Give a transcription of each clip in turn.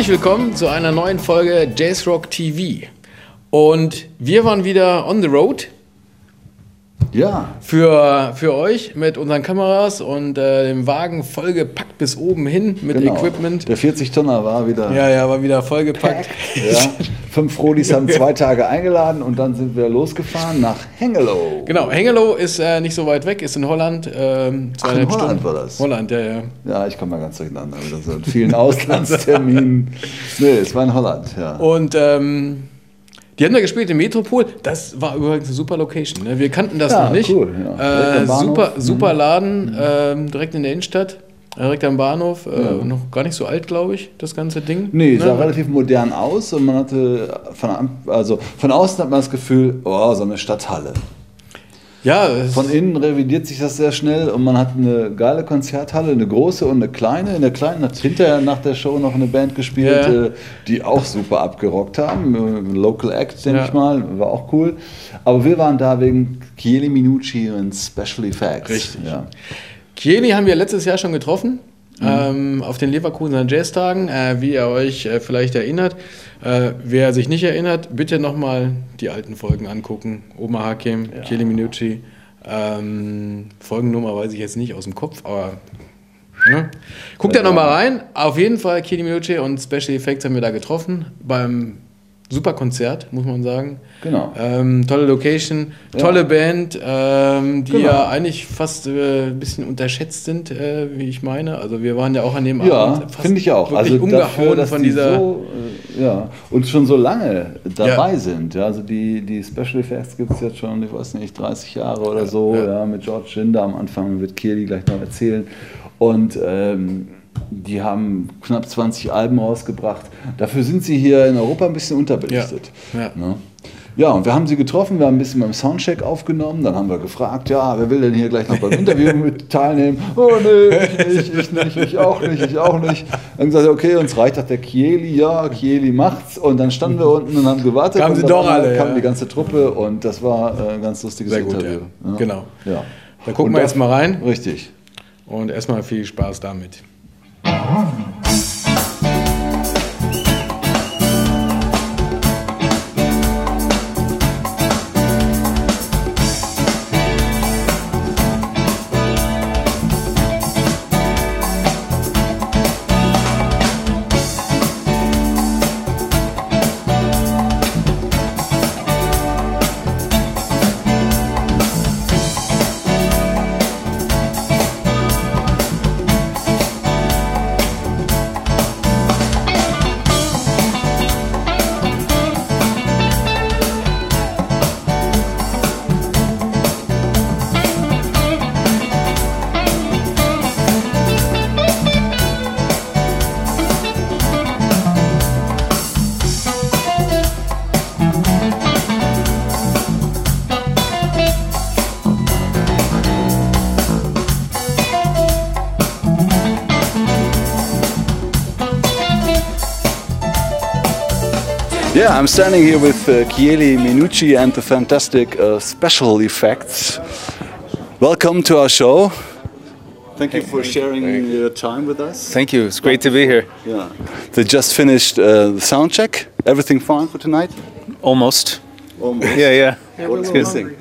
Herzlich willkommen zu einer neuen Folge Jace Rock TV. Und wir waren wieder on the road Ja, für, für euch mit unseren Kameras und äh, dem Wagen vollgepackt bis oben hin mit genau. Equipment. Der 40-Tonner war wieder. Ja, ja, war wieder vollgepackt. Ja. Fünf Frodis haben zwei Tage eingeladen und dann sind wir losgefahren nach Hengelo. Genau, Hengelo ist äh, nicht so weit weg, ist in Holland. Ähm, Ach, in Holland Stunden. war das? Holland, ja, ja. Ja, ich komme mal ganz durcheinander. Wieder so in vielen Auslandsterminen. nee, es war in Holland, ja. Und ähm, die haben da gespielt im Metropol. Das war übrigens eine super Location. Ne? Wir kannten das Ja, noch nicht. cool, ja. Äh, super, Mhm. super Laden, ähm, direkt in der Innenstadt, direkt am Bahnhof. Äh, Noch gar nicht so alt, glaube ich, das ganze Ding. Nee, sah Ne? relativ modern aus und man hatte von, also von außen hat man das Gefühl, oh, so eine Stadthalle. Ja, Von innen revidiert sich das sehr schnell und man hat eine geile Konzerthalle, eine große und eine kleine. In der kleinen hat hinterher nach der Show noch eine Band gespielt, Ja. äh, die auch super abgerockt haben. Äh, Local Act, denke Ja. ich mal, war auch cool. Aber wir waren da wegen Chieli Minucci und Special Effects. Richtig. Ja. Kieni haben wir letztes Jahr schon getroffen. Mhm. Ähm, auf den Leverkusener Jazztagen, äh, wie ihr euch äh, vielleicht erinnert. Äh, wer sich nicht erinnert, bitte nochmal die alten Folgen angucken. Oma Hakim, Ja. Kili Minucci. Ähm, Folgennummer weiß ich jetzt nicht aus dem Kopf, aber ne? guckt da Ja. nochmal rein. Auf jeden Fall Kili Minucci und Special Effects haben wir da getroffen beim super Konzert, muss man sagen. Genau. Ähm, tolle Location, Ja. tolle Band, ähm, die Genau. ja eigentlich fast äh, ein bisschen unterschätzt sind, äh, wie ich meine. Also wir waren ja auch an dem Ja, Abend fast finde ich auch. wirklich Also umgehauen dafür, von die dieser. so, äh, ja, und schon so lange dabei Ja. sind. Ja, also die, die Special Effects gibt es jetzt schon, ich weiß nicht, 30 Jahre oder so. ja. Ja. mit George Ginder am Anfang wird Kirli gleich noch erzählen. Und ähm, die haben knapp 20 Alben rausgebracht. Dafür sind sie hier in Europa ein bisschen unterbelichtet. Ja, ja. Ne? Ja, und wir haben sie getroffen, wir haben ein bisschen beim Soundcheck aufgenommen, dann haben wir gefragt, ja, wer will denn hier gleich noch beim Interview mit teilnehmen? Oh nee, ich nicht, ich nicht, ich auch nicht, ich auch nicht. Dann gesagt, okay, uns reicht doch der Kieli, ja, Kieli macht's. Und dann standen wir unten und haben gewartet. Kamen sie doch alle, kam ja. die ganze Truppe und das war äh, ein ganz lustiges Sehr gut, Interview. ja. Genau. Ja. Da gucken Und wir jetzt mal rein Richtig. und erstmal viel Spaß damit. homem Yeah, I'm standing here with uh, Chieli Minucci and the fantastic uh, special effects. Welcome to our show. Thank you for sharing your time with us. Thank you. It's great to be here. Yeah. They just finished uh, the sound check. Everything fine for tonight? Almost. Almost. Yeah, yeah. What's missing?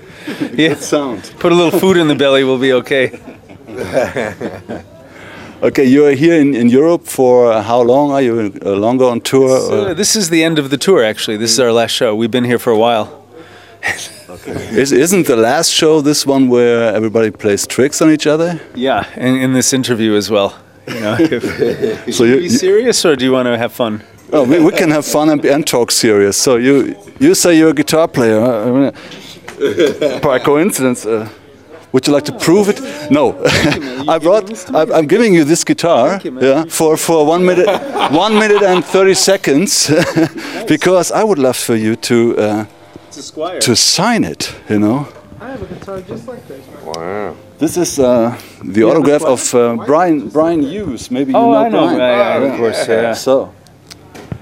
Yeah. Sound. Put a little food in the belly, we'll be okay. Okay, you're here in, in Europe for how long? Are you uh, longer on tour? Uh, this is the end of the tour, actually. This is our last show. We've been here for a while. Is, isn't the last show this one where everybody plays tricks on each other? Yeah, and in this interview as well. You know, if, So you, serious or do you want to have fun? Oh, we, we can have fun and, and talk serious. So you you say you're a guitar player. I mean, by coincidence, uh, would you like to prove it? No. I brought. I, I'm giving you this guitar. you, yeah, for for one minute, one minute and thirty seconds, because I would love for you to uh, It's a Squire. to sign it. You know. I have a guitar just like this. Wow. This is uh, the autograph of uh, Brian Brian Hughes. Maybe you Oh, know I know. Brian. Yeah, yeah, of course. Yeah. So.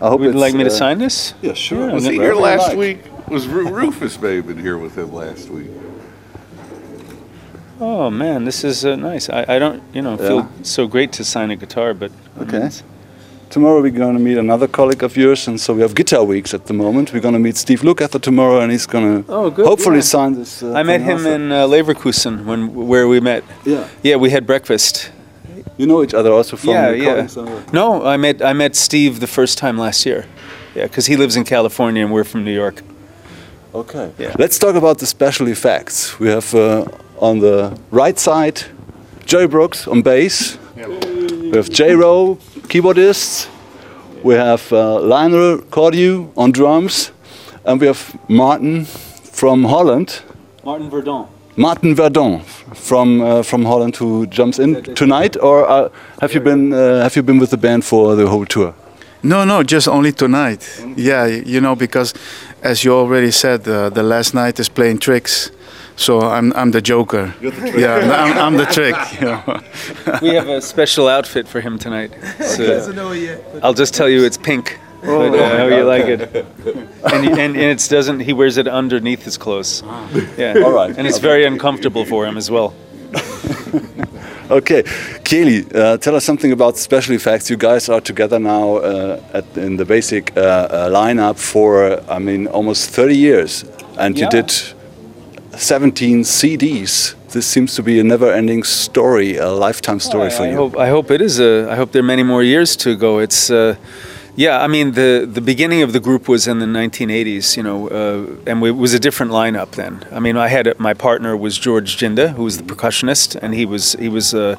I hope you'd like me to uh, sign this? Yeah, sure. Yeah, Was he here last like. week? Was Rufus may have been here with him last week? Oh man, this is uh, nice. I, I don't, you know, feel Yeah. so great to sign a guitar, but mean, Okay. tomorrow we're going to meet another colleague of yours, and so we have guitar weeks at the moment. We're going to meet Steve Lukather tomorrow, and he's going to Oh, good, hopefully yeah. sign this. Uh, I met him also. in uh, Leverkusen when where we met. Yeah. Yeah, we had breakfast. You know each other also from yeah, yeah. No, I met I met Steve the first time last year. Yeah, because he lives in California and we're from New York. Okay. Yeah. Let's talk about the special effects. We have uh, on the right side Joey Brooks on bass. We have J Rowe, keyboardist. We have uh, Lionel Cordew on drums. And we have Martin from Holland. Martin Verdon. Martin Verdon from uh, from Holland who jumps in tonight, or uh, have you been uh, have you been with the band for the whole tour? No, no, just only tonight. Yeah, you know, because as you already said, uh, the last night is playing tricks. So I'm, I'm the joker. Yeah, I'm, I'm the trick. You we have a special outfit for him tonight. So I'll just tell you it's pink. but, uh, how you like it? And, he- and, and it doesn't. He wears it underneath his clothes. Yeah. All right. And it's very uncomfortable for him as well. Okay, Kelly, uh, tell us something about special effects. You guys are together now uh, at, in the basic uh, uh, lineup for, I mean, almost 30 years, and you did 17 CDs. This seems to be a never-ending story, a lifetime story for I you. hope I hope it is a. I hope there are many more years to go. It's. Uh, yeah, I mean the the beginning of the group was in the 1980s, you know, uh, and it was a different lineup then. I mean, I had my partner was George Jinda, who was the percussionist, and he was he was uh,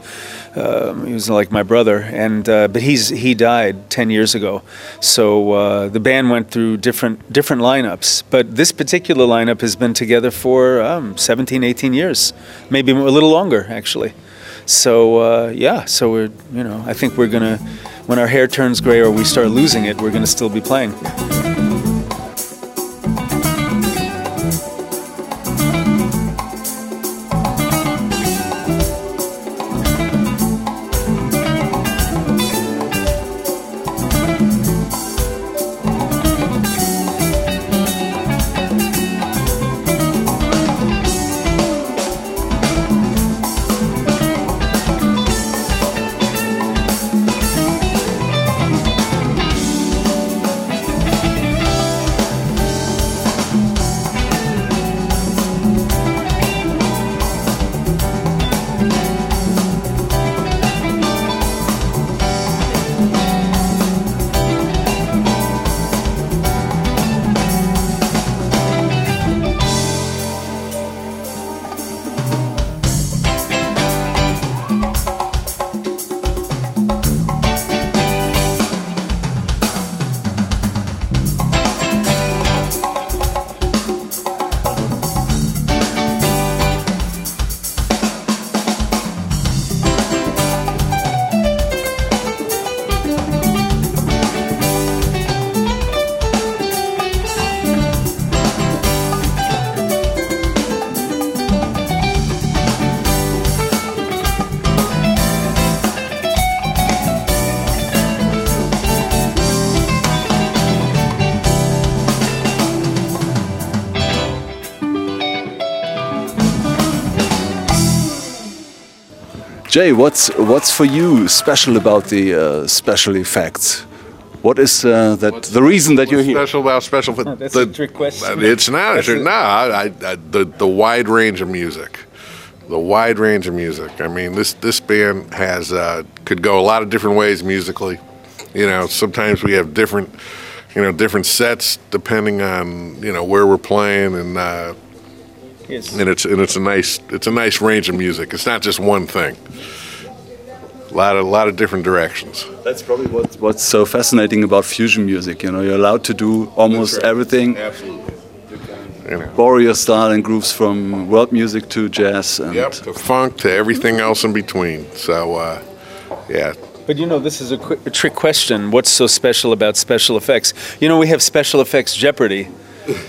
um, he was like my brother, and uh, but he's he died 10 years ago, so uh, the band went through different different lineups. But this particular lineup has been together for um, 17, 18 years, maybe a little longer actually. So uh, yeah, so we're you know I think we're gonna when our hair turns gray or we start losing it, we're gonna still be playing. Jay, what's what's for you special about the uh, special effects? What is uh, that the reason that you're What's here? special about special? that's the, a trick question. It's not. It's no, I, I, I, the the wide range of music, the wide range of music. I mean, this this band has uh, could go a lot of different ways musically. You know, sometimes we have different, you know, different sets depending on you know where we're playing, and uh, Yes. and it's and it's a nice it's a nice range of music. It's not just one thing. A lot of a lot of different directions. That's probably what's, what's so fascinating about fusion music. You know, you're allowed to do almost everything. Absolutely. You know. Borrow your style and grooves from world music to jazz. And Yep, to funk to everything else in between. So, uh, yeah, But you know, this is a, quick, a trick question. What's so special about special effects? You know, we have special effects Jeopardy.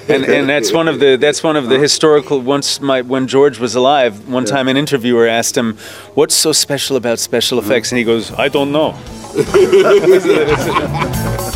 And, and that's one of the that's one of the historical once my when George was alive one time an interviewer asked him what's so special about special effects? And he goes I don't know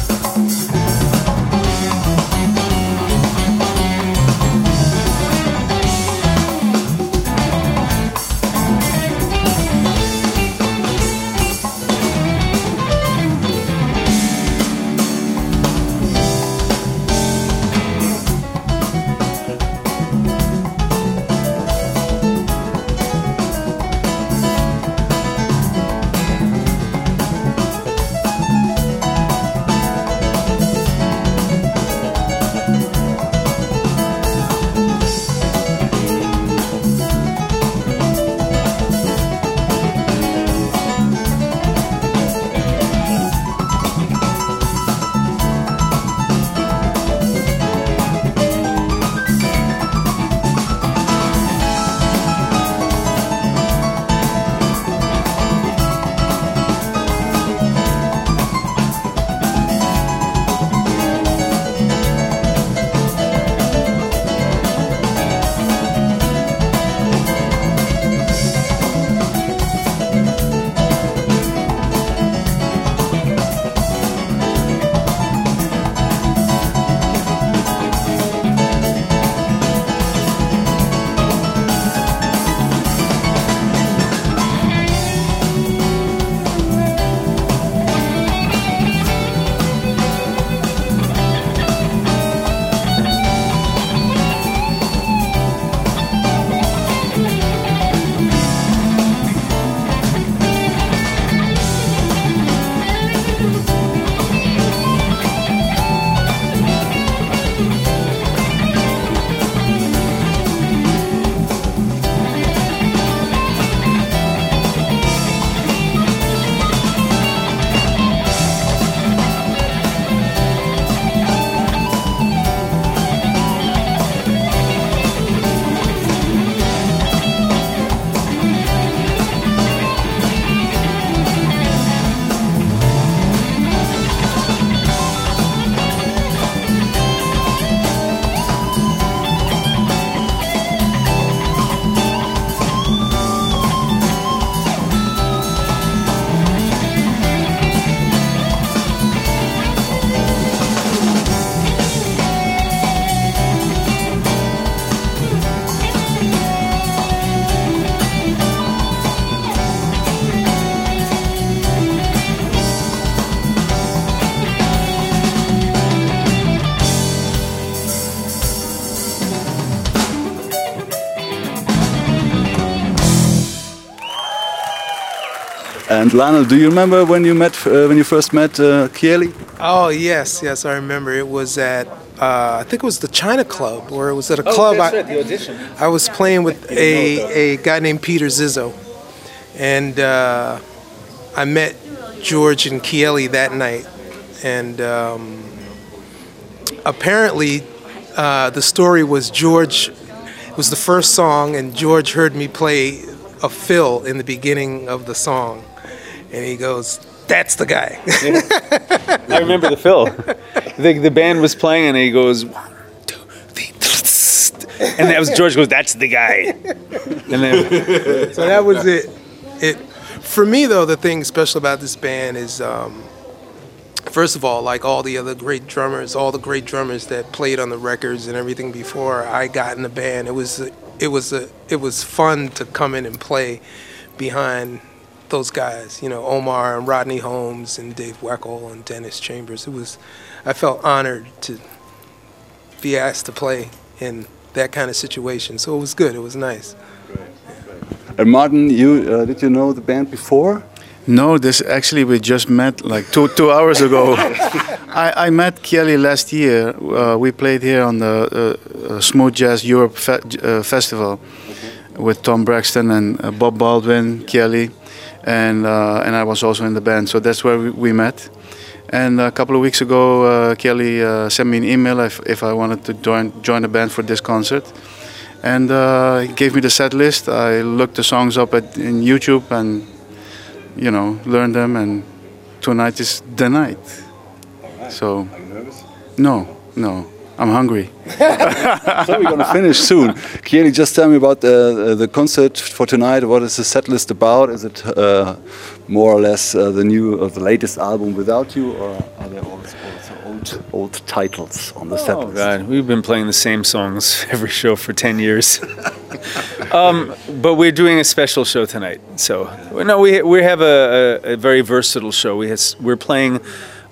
And Lionel, do you remember when you met uh, when you first met uh, Kieli? Oh yes, yes, I remember. It was at uh, I think it was the China Club, or it was at a Oh, club. that's I, right, the audition. I was playing with a, a guy named Peter Zizzo, and uh, I met George and Kieli that night, and um, apparently uh, the story was George it was the first song, and George heard me play a fill in the beginning of the song, and he goes, "That's the guy." I remember the fill. The, the band was playing, and he goes, one, two, three, and that was George goes, "That's the guy." And then so that was it. It for me though, the thing special about this band is, um, first of all, like all the other great drummers, all the great drummers that played on the records and everything before I got in the band, it was it was a it was fun to come in and play behind those guys. You know, Omar and Rodney Holmes and Dave Weckl and Dennis Chambers. It was I felt honored to be asked to play in that kind of situation. So it was good. It was nice. And Martin, you uh, did you know the band before? No, this actually we just met like two two hours ago. I, I met Kelly last year. Uh, we played here on the uh, uh, Smooth Jazz Europe fe- uh, Festival with Tom Braxton and uh, Bob Baldwin, Kelly, and uh, and I was also in the band. So that's where we, we met. And a couple of weeks ago, uh, Kelly uh, sent me an email if, if I wanted to join join the band for this concert. And uh, he gave me the set list. I looked the songs up at, in YouTube and you know, learned them, and tonight is the night. So, no, no, I'm hungry. so we're gonna finish soon. Kieli, just tell me about uh, the concert for tonight. What is the set list about? Is it uh, more or less uh, the new or the latest album without you, or are there also, also old old titles on the set Oh list? God, we've been playing the same songs every show for ten years. um, but we're doing a special show tonight, so no, we we have a, a, a very versatile show. We has, we're playing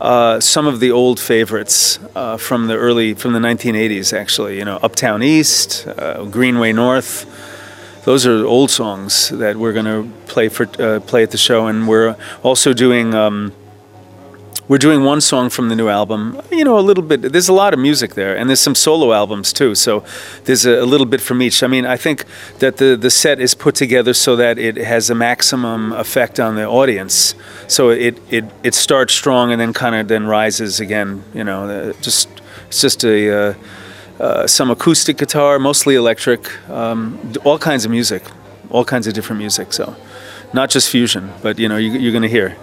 uh, some of the old favorites uh, from the early from the 1980s. Actually, you know, Uptown East, uh, Greenway North. Those are old songs that we're going to play for uh, play at the show, and we're also doing. Um, we're doing one song from the new album. You know, a little bit. There's a lot of music there, and there's some solo albums too. So there's a, a little bit from each. I mean, I think that the the set is put together so that it has a maximum effect on the audience. So it it, it starts strong and then kind of then rises again. You know, uh, just it's just a. Uh, uh, some acoustic guitar, mostly electric, um, all kinds of music, all kinds of different music. So, not just fusion, but you know, you, you're going to hear.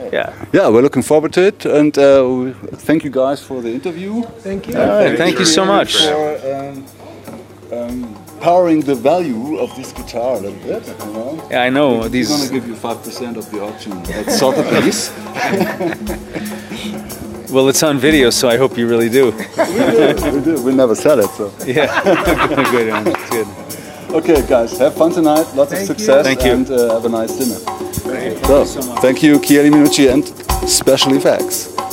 Okay. Yeah. Yeah, we're looking forward to it, and uh, thank you guys for the interview. Thank you. All right, thank you so much. For um, um, powering the value of this guitar a little bit. You know? Yeah, I know We're these. gonna give you five percent of the auction. That's sort of piece. Well, it's on video, so I hope you really do. we do. We never said it, so. Yeah, good. good. Okay, guys, have fun tonight. Lots Thank of you. success, Thank you. and uh, have a nice dinner. So, thank you, Kieli Minucci and Special Effects.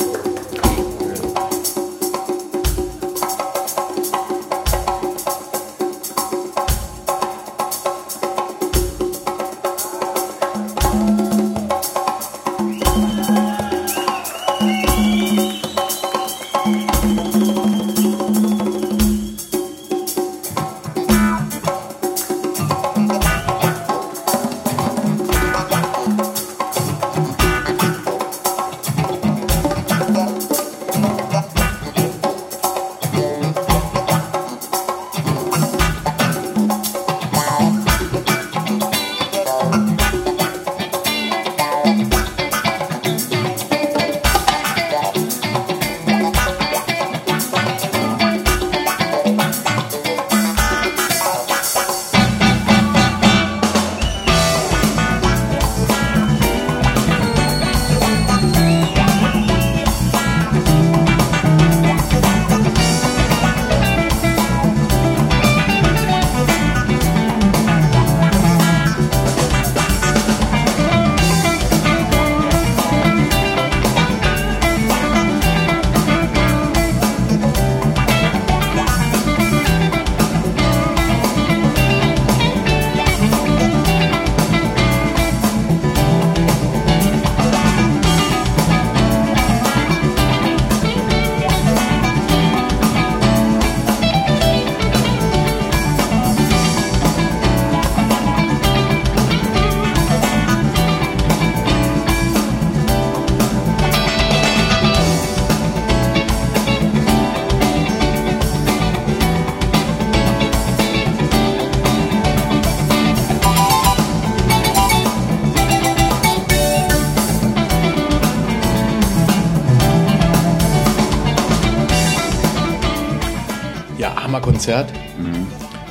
Konzert.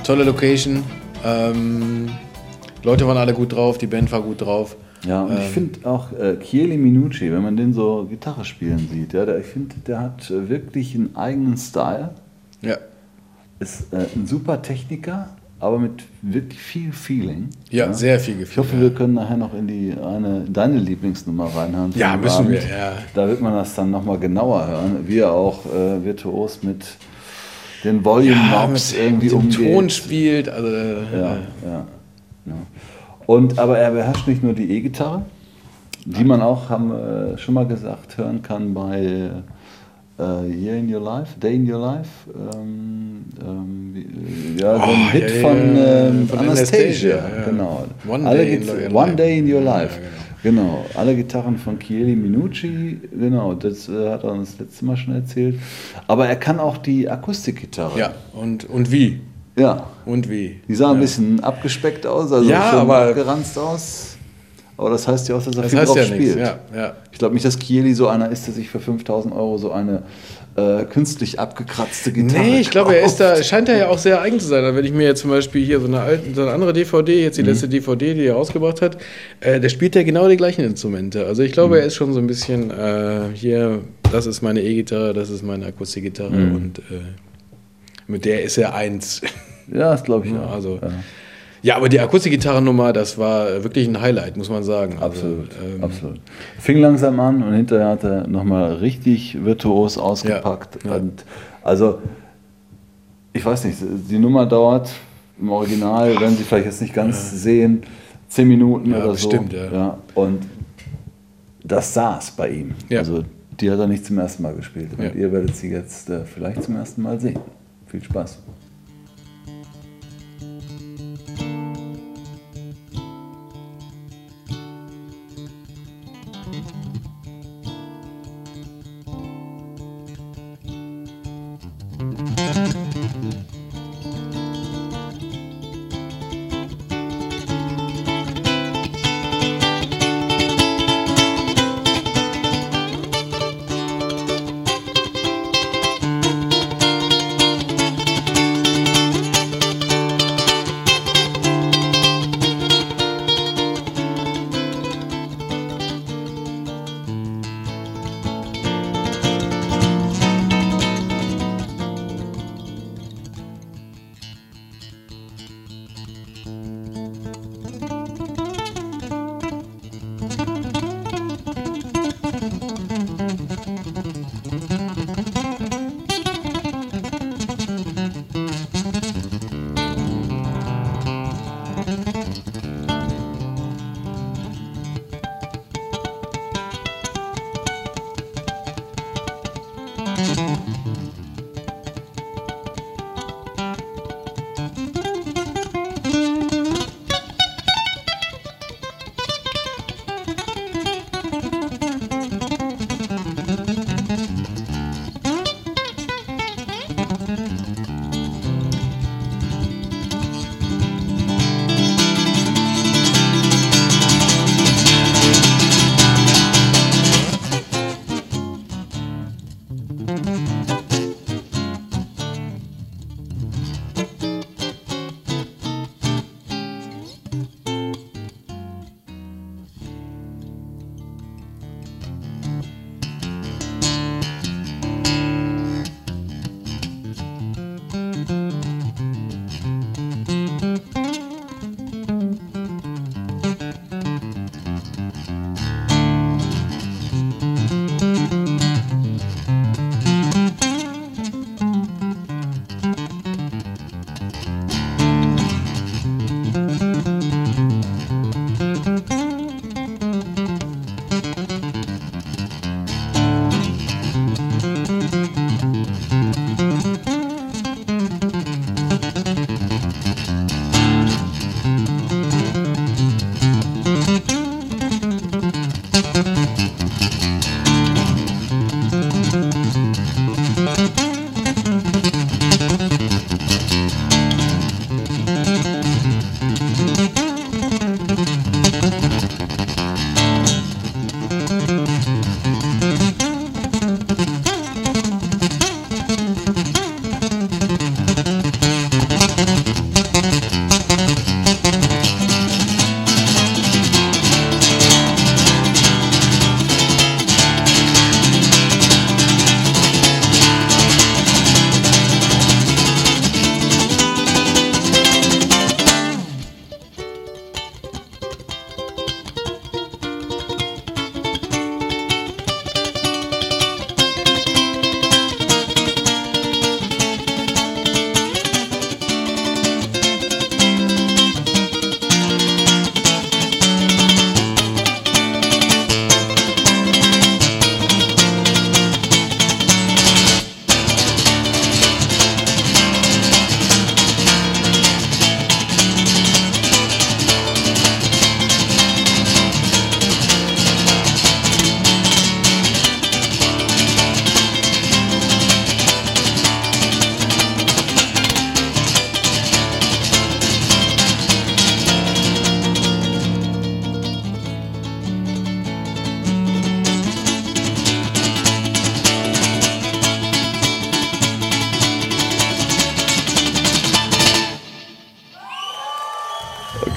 Tolle Location. Ähm, Leute waren alle gut drauf, die Band war gut drauf. Ja, und ich Ähm. finde auch äh, Chieli Minucci, wenn man den so Gitarre spielen sieht, ja, der, ich finde, der hat äh, wirklich einen eigenen Style. Ja. Ist äh, ein super Techniker, aber mit wirklich viel Feeling. Ja, sehr viel Ich hoffe, Gefühl. wir können nachher noch in die eine deine Lieblingsnummer reinhören. Ja, müssen wir, Abend. ja. Da wird man das dann nochmal genauer hören, wie er auch äh, virtuos mit den Volume Ja, Knobs irgendwie umgeht. Ton spielt. Also, äh, Ja, ja, ja. Und aber er beherrscht nicht nur die E-Gitarre, die man auch, haben wir schon mal gesagt, hören kann bei äh, Year in Your Life, Day in Your Life. Ähm, ähm, wie, ja, so ein Oh, Hit ja, von, ähm, von Anastasia. Anastasia. Genau. One Alle Day in One Life. Day in Your Life. genau. Genau, alle Gitarren von Chieli Minucci, genau, das äh, hat er uns das letzte Mal schon erzählt. Aber er kann auch die Akustikgitarre. ja, und, und wie? Ja, Und wie? die sah ein bisschen abgespeckt aus, also Ja, schon aber- abgeranzt aus. Aber das heißt ja auch, dass er Das viel drauf ja spielt. Ja, ja. Ich glaube nicht, dass Chieli so einer ist, der sich für 5000 Euro so eine äh, künstlich abgekratzte Gitarre Nee, ich glaube, er ist da, scheint er ja auch sehr eigen zu sein. Wenn ich mir jetzt zum Beispiel hier so eine, alte, so eine andere DVD, jetzt die Mhm. letzte DVD, die er rausgebracht hat, äh, der spielt ja genau die gleichen Instrumente. Also ich glaube, Mhm. er ist schon so ein bisschen äh, hier, das ist meine E-Gitarre, das ist meine Akustikgitarre Mhm. und äh, mit der ist er eins. Ja, das glaube ich Ja, auch. also- ja, Ja, aber die Akustikgitarrennummer, das war wirklich ein Highlight, muss man sagen. Also, absolut, ähm, absolut. Fing langsam an und hinterher hat er nochmal richtig virtuos ausgepackt. Ja, ja. Also, ich weiß nicht, die Nummer dauert im Original, werden Sie vielleicht jetzt nicht ganz sehen, zehn Minuten Ja, oder bestimmt, so. ja. Und das saß bei ihm. Ja. Also die hat er nicht zum ersten Mal gespielt. Und Ja. ihr werdet sie jetzt äh, vielleicht zum ersten Mal sehen. Viel Spaß.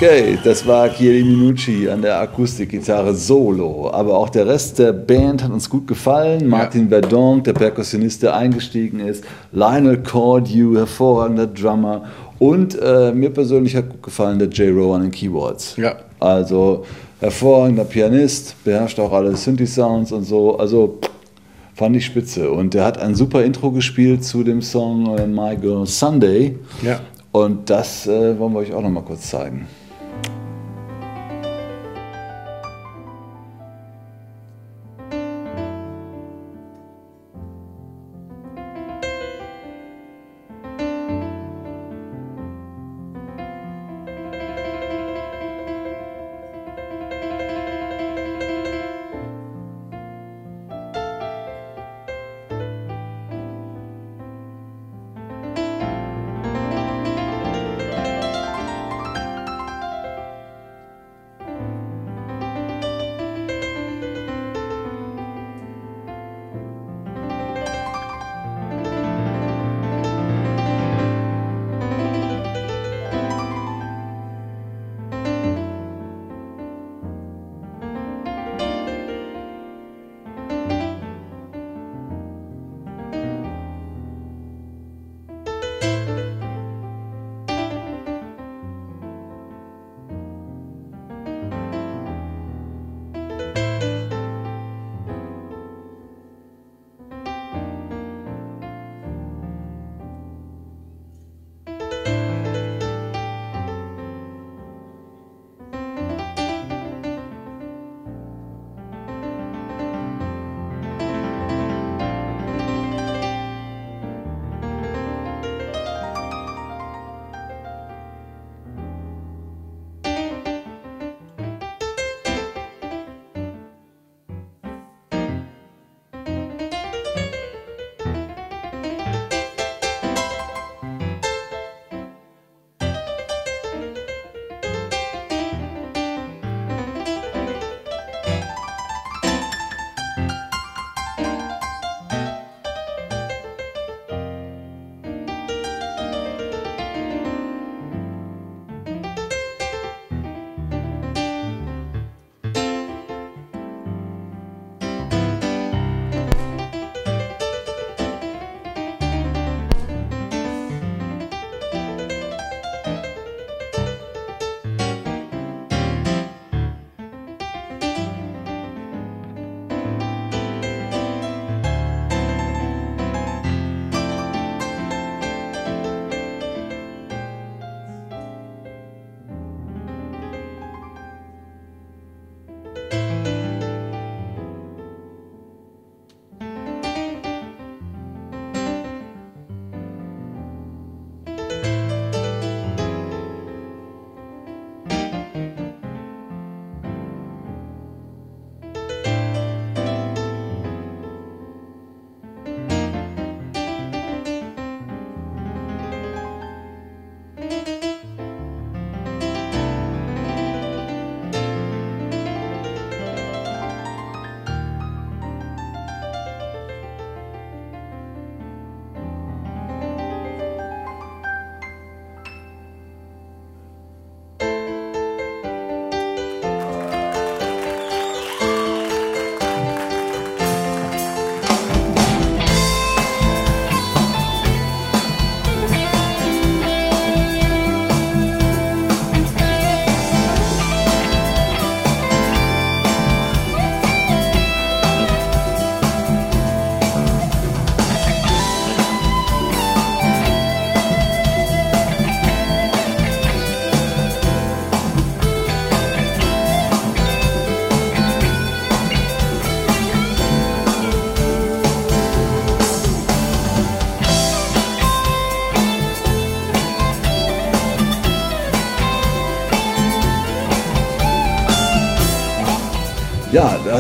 Okay, das war Chieli Minucci an der Akustikgitarre solo. Aber auch der Rest der Band hat uns gut gefallen. Martin Verdonk, der Perkussionist, der eingestiegen ist. Lionel Cordew, hervorragender Drummer. Und äh, mir persönlich hat gut gefallen der Jay Rowan in Keyboards. Ja. Also hervorragender Pianist, beherrscht auch alle Synthi-Sounds und so. Also fand ich spitze. Und der hat ein super Intro gespielt zu dem Song äh, My Girl Sunday. Ja. Und das äh, wollen wir euch auch noch mal kurz zeigen.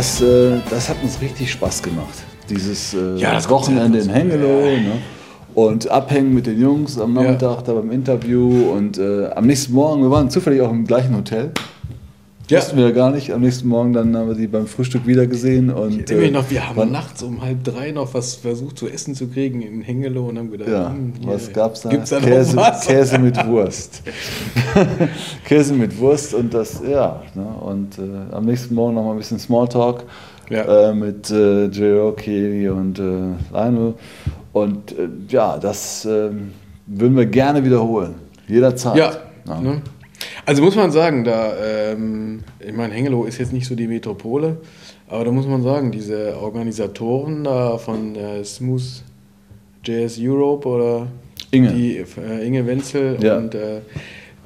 Das, äh, das hat uns richtig Spaß gemacht. Dieses äh, Ja, das Wochenende in. Hengelo. Ne? Und abhängen mit den Jungs am Nachmittag da beim Interview. Und äh, am nächsten Morgen, wir waren zufällig auch im gleichen Hotel. Ja. Wussten wir ja gar nicht. Am nächsten Morgen dann haben wir sie beim Frühstück wieder gesehen. Und, äh, noch, wir haben nachts um halb drei noch was versucht zu essen zu kriegen in Hengelo und haben gedacht, ja, hm, was gab es da? Gibt's da Käse, Käse mit Wurst. Käse mit Wurst und das, ja. Ne? Und äh, am nächsten Morgen noch mal ein bisschen Smalltalk ja. äh, mit äh, J.O. Kelly und äh, Lionel. Und äh, ja, das ähm, würden wir gerne wiederholen. Jederzeit. Ja. ja. Ne? Also muss man sagen, da, ähm, ich meine, Hengelo ist jetzt nicht so die Metropole, aber da muss man sagen, diese Organisatoren da von äh, Smooth Jazz Europe oder Inge, die, äh, Inge Wenzel ja. und äh,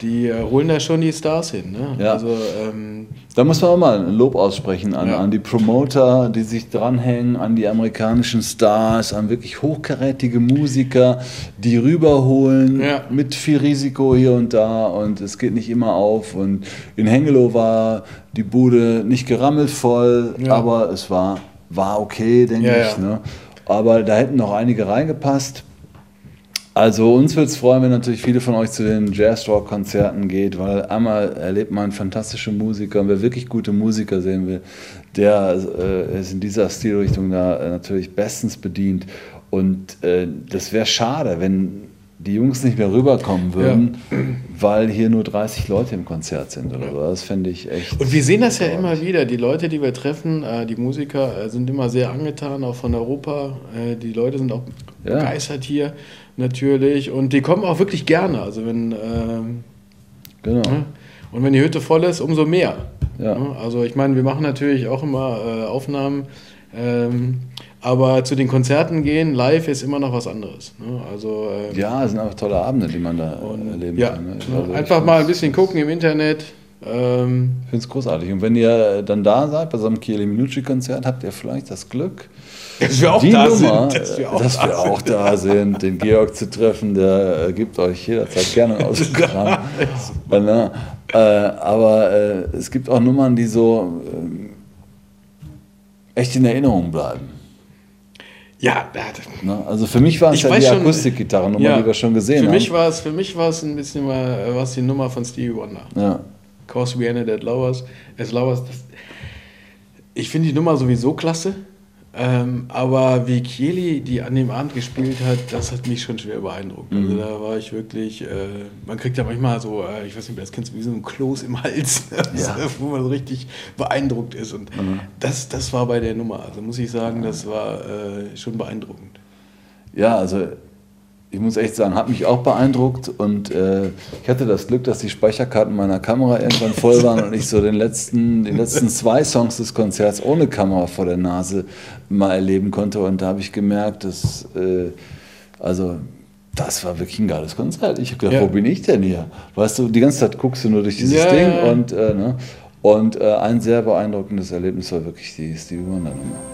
die äh, holen da schon die Stars hin. Ne? Ja. Also, ähm, da muss man auch mal ein Lob aussprechen an, ja. an die Promoter, die sich dranhängen, an die amerikanischen Stars, an wirklich hochkarätige Musiker, die rüberholen ja. mit viel Risiko hier und da und es geht nicht immer auf. Und in Hengelo war die Bude nicht gerammelt voll, aber es war, war okay, denke ich. Ne? Aber da hätten noch einige reingepasst. Also uns würde es freuen, wenn natürlich viele von euch zu den Jazz-Rock-Konzerten geht, weil einmal erlebt man fantastische Musiker und wer wirklich gute Musiker sehen will, der äh, ist in dieser Stilrichtung da äh, natürlich bestens bedient. Und äh, das wäre schade, wenn die Jungs nicht mehr rüberkommen würden, ja. weil hier nur 30 Leute im Konzert sind oder so. Das fände ich echt. Und wir sehen das ja immer wieder. Die Leute, die wir treffen, äh, die Musiker, äh, sind immer sehr angetan, auch von Europa. Die Leute sind auch ja. begeistert hier natürlich. Und die kommen auch wirklich gerne. Also wenn, ähm, genau. Ne? Und wenn die Hütte voll ist, umso mehr. Ja. Ne? Also ich meine, wir machen natürlich auch immer äh, Aufnahmen. Ähm, aber zu den Konzerten gehen, live ist immer noch was anderes. Ne? Also, ähm, ja, es sind einfach tolle Abende, die man da und, erleben ja, kann. Ne? Also einfach mal ein bisschen gucken im Internet. Ähm, ich finde es großartig. Und wenn ihr dann da seid bei so einem Chieli Minucci-Konzert, habt ihr vielleicht das Glück, dass wir auch die da Nummer, sind. Dass wir auch, dass da, wir auch da, sind, den Georg zu treffen, der äh, gibt euch jederzeit gerne ein Autogramm. Ne? äh, aber äh, es gibt auch Nummern, die so äh, echt in Erinnerung bleiben. Ja, ne? also für mich war es ja die Akustikgitarrennummer, ja, die wir schon gesehen für haben. Mich war es, für mich war es ein bisschen mal was die Nummer von Stevie Wonder. Ja. Cause we ended at Lowers. As Lowers das, ich finde die Nummer sowieso klasse. Ähm, aber wie Kieli die an dem Abend gespielt hat, das hat mich schon schwer beeindruckt. Also mhm. Also da war ich wirklich, äh, man kriegt ja manchmal so, äh, ich weiß nicht, das kennst du, wie so ein Kloß im Hals, ja. wo man so richtig beeindruckt ist. Und mhm. das, das war bei der Nummer. Also muss ich sagen, das war äh, schon beeindruckend. Ja, also ich muss echt sagen, hat mich auch beeindruckt und äh, ich hatte das Glück, dass die Speicherkarten meiner Kamera irgendwann voll waren und ich so den letzten, die letzten zwei Songs des Konzerts ohne Kamera vor der Nase mal erleben konnte und da habe ich gemerkt, dass, äh, also das war wirklich ein geiles Konzert. Ich habe gedacht, ja. wo bin ich denn hier? Weißt du, die ganze Zeit guckst du nur durch dieses ja, Ding ja, und, äh, ne? und äh, ein sehr beeindruckendes Erlebnis war wirklich die Stevie Wonder Nummer.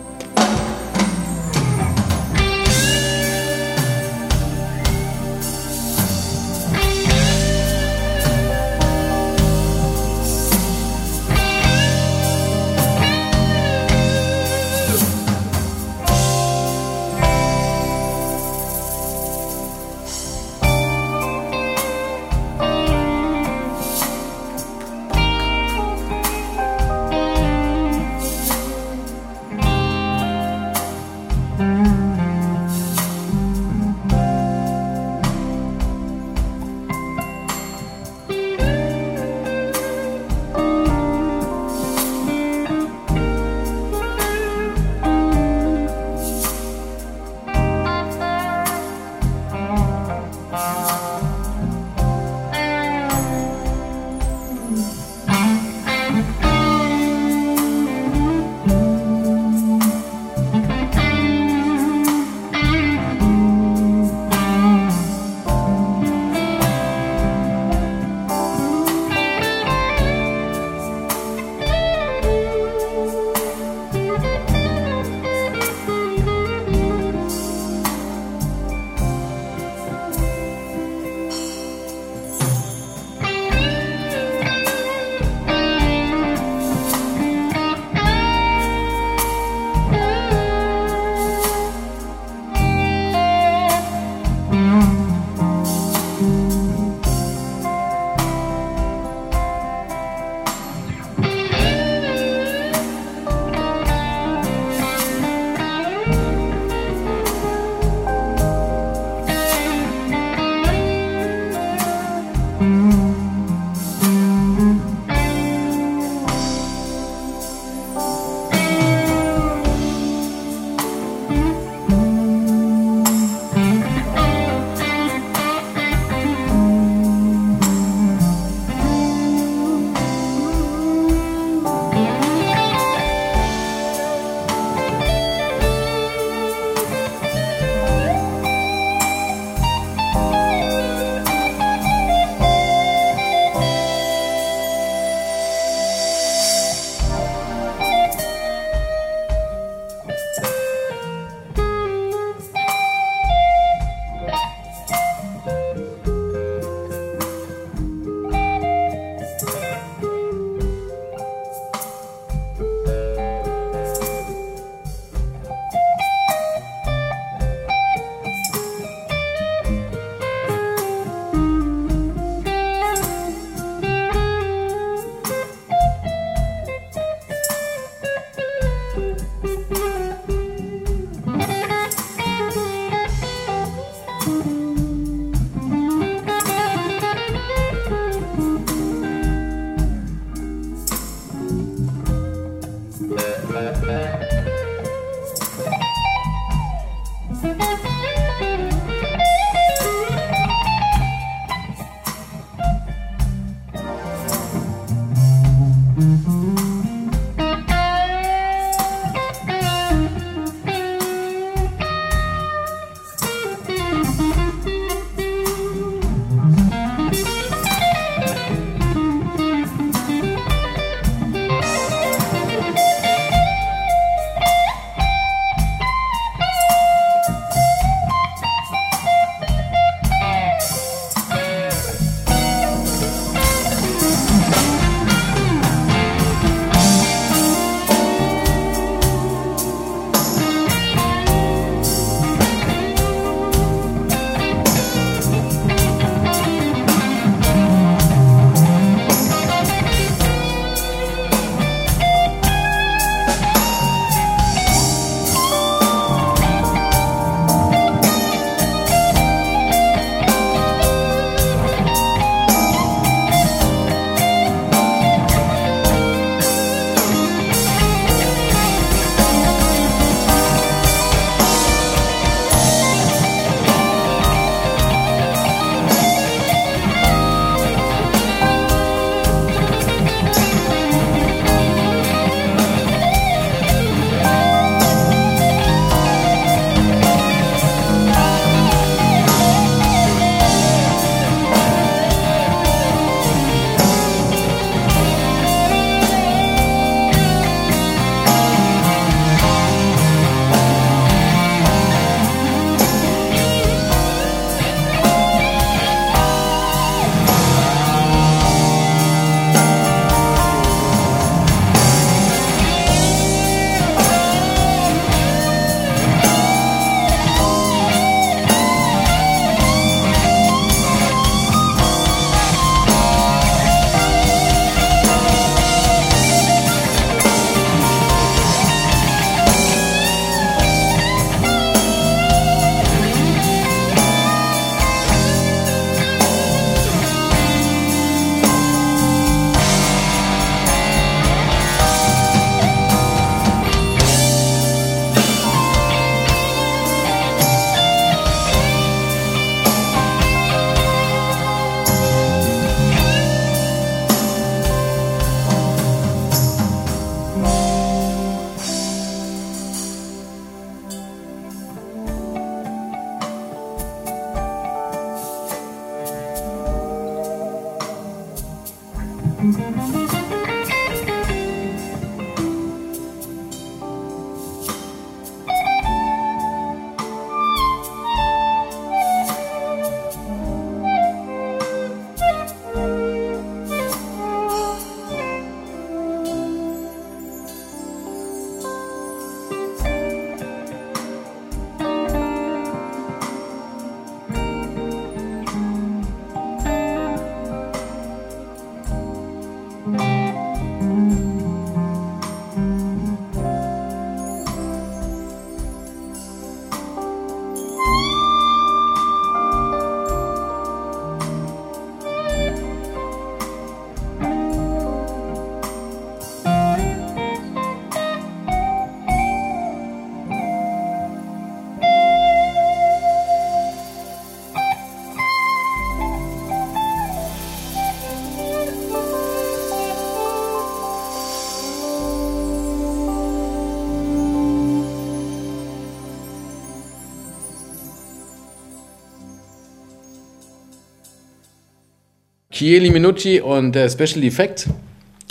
Chieli Minucci und der Special Effect.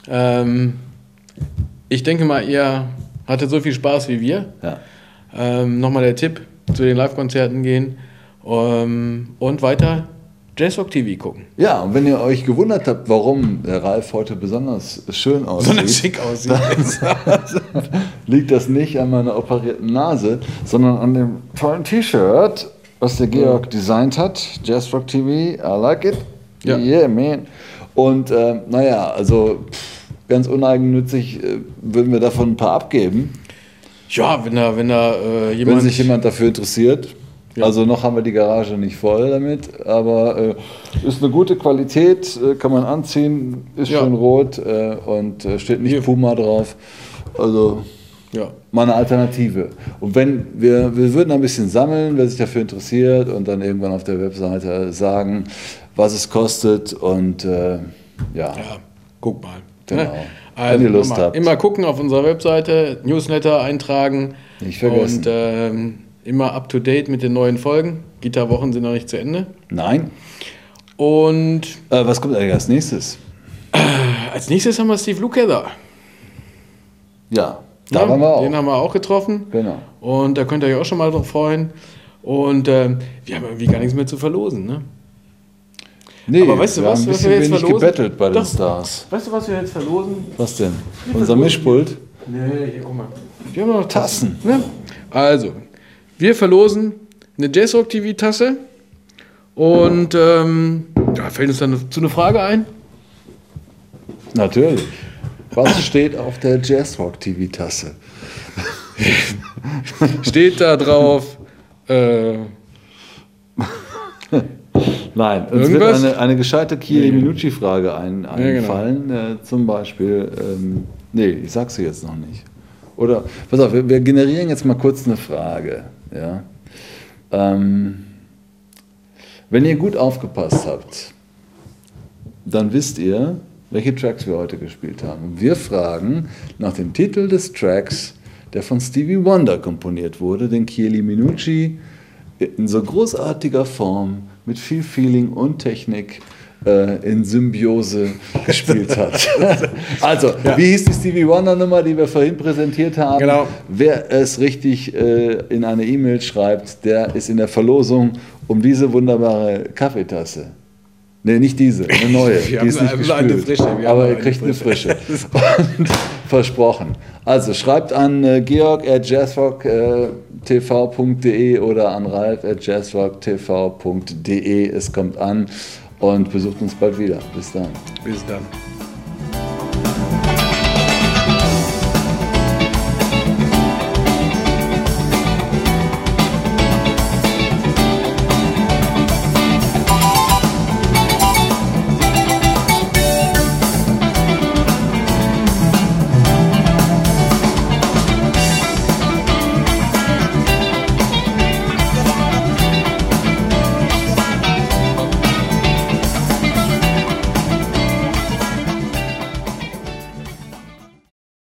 Ähm, ich denke mal, ihr hattet so viel Spaß wie wir. Ja. Ähm, Nochmal der Tipp, zu den Live-Konzerten gehen ähm, und weiter Jazzrock TV gucken. Ja, und wenn ihr euch gewundert habt, warum der Ralf heute besonders schön aussieht, Besonders schick aussieht. liegt das nicht an meiner operierten Nase, sondern an dem tollen T-Shirt, was der Georg designt hat. Jazzrock TV, I like it. Ja. Yeah, man. Und äh, naja, also ganz uneigennützig äh, würden wir davon ein paar abgeben, Ja, wenn da, wenn da äh, jemand. wenn sich jemand dafür interessiert. Also noch haben wir die Garage nicht voll damit, aber äh, ist eine gute Qualität, äh, kann man anziehen, ist Ja. schön rot äh, und äh, steht nicht Hier. Puma drauf. Also ja. mal eine Alternative. Und wenn wir, wir würden ein bisschen sammeln, wer sich dafür interessiert und dann irgendwann auf der Webseite sagen, was es kostet und äh, ja. ja, guck mal. Genau. Ne? Wenn Also ihr Lust immer, habt. immer gucken auf unserer Webseite, Newsletter eintragen. Nicht vergessen. Und ähm, immer up to date mit den neuen Folgen. Gitarwochen sind noch nicht zu Ende. Nein. Und Äh, was kommt eigentlich als nächstes? als nächstes haben wir Steve Lukather. Ja, da Ja, waren wir auch. Den haben wir auch getroffen. Genau. Und da könnt ihr euch auch schon mal drauf freuen. Und ähm, wir haben irgendwie gar nichts mehr zu verlosen. Ne? Nee, Aber weißt du wir was, haben ein bisschen wir jetzt wenig verlosen? gebettelt bei den Doch. Stars. Weißt du, was wir jetzt verlosen? Was denn? Unser Mischpult? Nee, hier, guck mal. Wir haben noch Tassen. Ne? Also, wir verlosen eine Jazzrock TV Tasse. Und ähm, da fällt uns dann zu eine Frage ein. Natürlich. Was steht auf der Jazzrock TV-Tasse? Steht da drauf. Äh, Nein, uns Irgendwas? wird eine, eine gescheite Chieli Minucci-Frage ein, genau. einfallen. äh, zum Beispiel, ähm, nee, ich sag sie jetzt noch nicht. Oder, pass auf, wir, wir generieren jetzt mal kurz eine Frage. Ja? Ähm, wenn ihr gut aufgepasst habt, dann wisst ihr, welche Tracks wir heute gespielt haben. Wir fragen nach dem Titel des Tracks, der von Stevie Wonder komponiert wurde, den Chieli Minucci in so großartiger Form mit viel Feeling und Technik äh, in Symbiose gespielt hat. also, wie hieß die Stevie Wonder Nummer, die wir vorhin präsentiert haben? Genau. Wer es richtig äh, in eine E-Mail schreibt, der ist in der Verlosung um diese wunderbare Kaffeetasse. Nee, nicht diese, eine neue. Wir die ist nicht eine gespült. frische, wir haben aber ihr eine kriegt eine frische. frische. Versprochen. Also schreibt an äh, georg at jazzrocktv.de oder an ralf at jazzrocktv.de. Es kommt an und besucht uns bald wieder. Bis dann. bis dann.